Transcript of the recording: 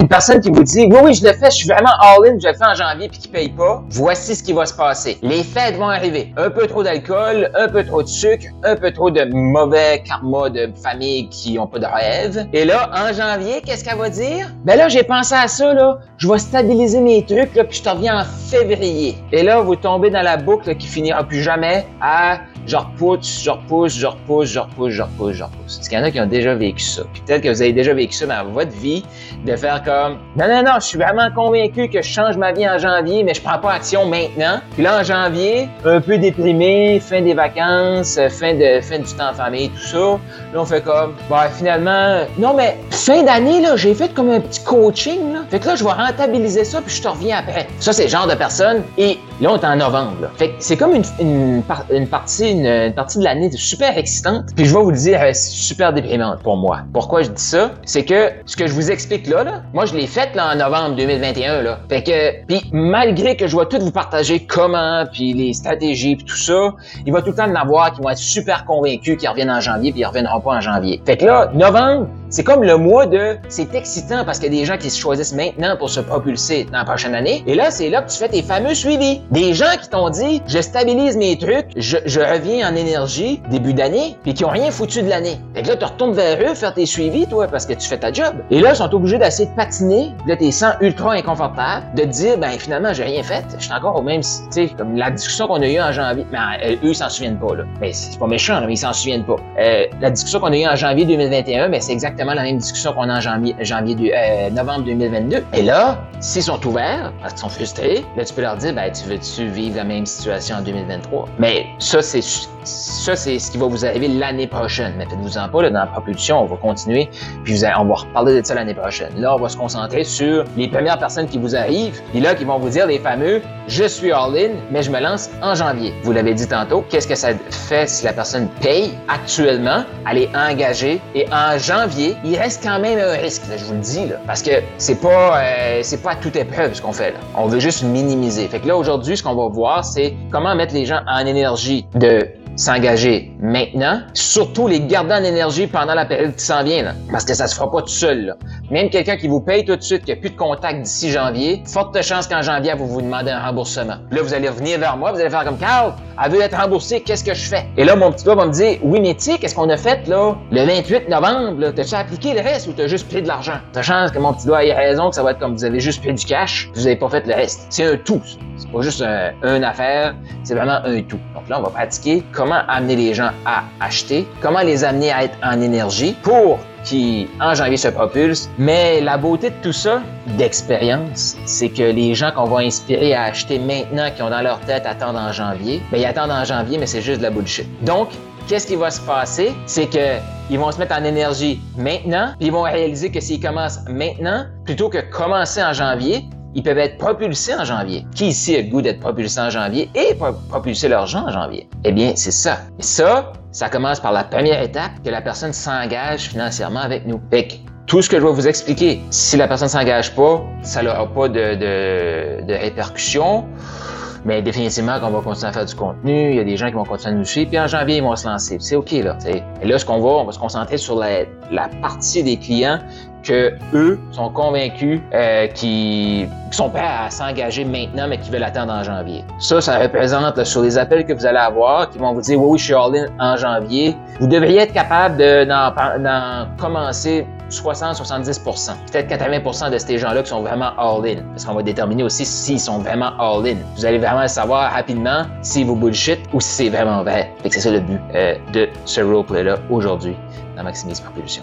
une personne qui vous dit oui oui je le fais, je suis vraiment all-in, je le fais en janvier puis qui paye pas, voici ce qui va se passer. Les fêtes vont arriver. Un peu trop d'alcool, un peu trop de sucre, un peu trop de mauvais karma de famille qui ont pas de rêve. Et là en janvier, qu'est-ce qu'elle va dire? Ben là j'ai pensé à ça là, je vais stabiliser mes trucs là puis je te reviens en février. Et là vous tombez dans la boucle qui finira plus jamais à je repousse, je repousse, je repousse, je repousse, je repousse, je repousse. Parce qu'il y en a qui ont déjà vécu ça? Puis peut-être que vous avez déjà vécu ça dans votre vie, de faire comme non, non, non, je suis vraiment convaincu que je change ma vie en janvier, mais je prends pas action maintenant. Puis là, en janvier, un peu déprimé, fin des vacances, fin de fin du temps en famille, tout ça. Là, on fait comme bah finalement, non, mais fin d'année, là, j'ai fait comme un petit coaching. Là. Fait que là, je vais rentabiliser ça, puis je te reviens après. Ça, c'est le genre de personne. Et là, on est en novembre. Là. Fait que c'est comme une, une, partie une, partie de l'année super excitante. Puis je vais vous dire, elle super déprimante pour moi. Pourquoi je dis ça? C'est que ce que je vous explique là, là moi je l'ai fait là en novembre 2021. Là. Fait que, puis malgré que je vais tout vous partager comment, puis les stratégies, puis tout ça, il va tout le temps en avoir qui vont être super convaincus qu'ils reviennent en janvier, puis ils reviendront pas en janvier. Fait que là, novembre, c'est comme le mois de c'est excitant parce qu'il y a des gens qui se choisissent maintenant pour se propulser dans la prochaine année. Et là, c'est là que tu fais tes fameux suivis. Des gens qui t'ont dit je stabilise mes trucs, je, je reviens en énergie début d'année, puis qui ont rien foutu de l'année. Fait que là, tu retournes vers eux, faire tes suivis, toi, parce que tu fais ta job. Et là, ils sont obligés d'essayer de patiner. Là, t'es sens ultra inconfortable, de te dire, ben finalement, j'ai rien fait. Je suis encore au même, tu sais, comme la discussion qu'on a eue en janvier. Mais euh, eux, ils s'en souviennent pas, là. Mais c'est pas méchant, mais ils s'en souviennent pas. Euh, la discussion qu'on a eue en janvier 2021, mais c'est exactement la même discussion qu'on a en janvier, euh, novembre 2022. Et là, s'ils sont ouverts, parce qu'ils sont frustrés, là, tu peux leur dire, ben, tu veux-tu vivre la même situation en 2023? Mais ça, c'est ça, c'est ce qui va vous arriver l'année prochaine. Mais faites-vous-en pas, là, dans la propulsion, on va continuer, puis vous on va reparler de ça l'année prochaine. Là, on va se concentrer sur les premières personnes qui vous arrivent, puis là, qui vont vous dire les fameux « je suis all-in, mais je me lance en janvier ». Vous l'avez dit tantôt, qu'est-ce que ça fait si la personne paye actuellement, elle est engagée, et en janvier, il reste quand même un risque, je vous le dis, parce que c'est pas, euh, pas à toute épreuve ce qu'on fait. On veut juste minimiser. Fait que là, aujourd'hui, ce qu'on va voir, c'est comment mettre les gens en énergie de s'engager maintenant, surtout les garder en énergie pendant la période qui s'en vient, parce que ça se fera pas tout seul. Même quelqu'un qui vous paye tout de suite, qui a plus de contact d'ici janvier, forte chance qu'en janvier, vous vous demandez un remboursement. Là, vous allez revenir vers moi, vous allez faire comme Carl, elle veut être remboursée, qu'est-ce que je fais? Et là, mon petit doigt va me dire, oui, mais tu sais, qu'est-ce qu'on a fait là, le 28 novembre, t'as-tu appliqué le reste ou t'as juste pris de l'argent? T'as chance que mon petit doigt ait raison, que ça va être comme vous avez juste pris du cash, vous avez pas fait le reste. C'est un tout. C'est pas juste un, une affaire, c'est vraiment un tout. Donc là, on va pratiquer comment amener les gens à acheter, comment les amener à être en énergie pour qui, en janvier, se propulsent. Mais la beauté de tout ça, d'expérience, c'est que les gens qu'on va inspirer à acheter maintenant, qui ont dans leur tête attendre en janvier, ben ils attendent en janvier, mais c'est juste de la bullshit. Donc, qu'est-ce qui va se passer? C'est que ils vont se mettre en énergie maintenant, puis ils vont réaliser que s'ils commencent maintenant, plutôt que commencer en janvier, ils peuvent être propulsés en janvier. Qui ici a le goût d'être propulsé en janvier et propulser leur gens en janvier? Eh bien, c'est ça. Et ça, ça commence par la première étape, que la personne s'engage financièrement avec nous. Fait que tout ce que je vais vous expliquer, si la personne s'engage pas, ça n'aura pas de, de, de répercussions. Mais définitivement qu'on va continuer à faire du contenu, il y a des gens qui vont continuer à nous suivre, puis en janvier, ils vont se lancer. C'est OK, là. Et là, ce qu'on va, on va se concentrer sur la, la partie des clients que eux sont convaincus euh, qui, sont prêts à s'engager maintenant, mais qui veulent attendre en janvier. Ça, ça représente sur les appels que vous allez avoir, qui vont vous dire oui, oui, je suis all-in en janvier. Vous devriez être capable de d'en commencer 60-70% peut-être 80% de ces gens-là qui sont vraiment all-in. Parce qu'on va déterminer aussi s'ils sont vraiment all-in. Vous allez vraiment savoir rapidement si vous bullshit ou si c'est vraiment vrai. c'est ça le but euh, de ce roleplay-là aujourd'hui dans Maximise Propulsion.